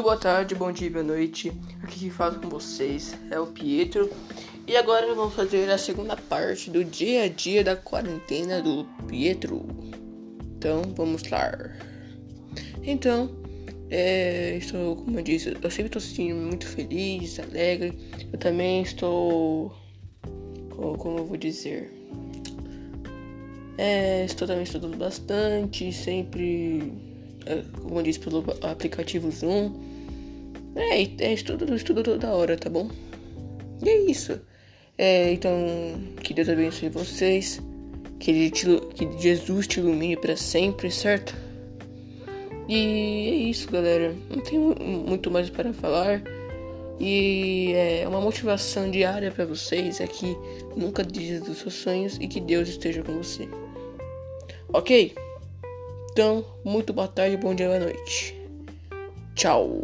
Muito boa tarde, bom dia, boa noite. Aqui quem fala com vocês é o Pietro. E agora vamos fazer a segunda parte do dia a dia da quarentena do Pietro. Então vamos lá. Então, é, estou, como eu disse, eu sempre estou sentindo muito feliz, alegre. Eu também estou. Como, como eu vou dizer? É, estou também estudando bastante, sempre como eu disse, pelo aplicativo Zoom. É, é estudo, estudo toda hora, tá bom? E é isso. É, então, que Deus abençoe vocês. Que, ele te, que Jesus te ilumine para sempre, certo? E é isso, galera. Não tenho muito mais para falar. E é uma motivação diária para vocês é que nunca desista dos seus sonhos e que Deus esteja com você. Ok? Então, muito boa tarde, bom dia, boa noite. Tchau.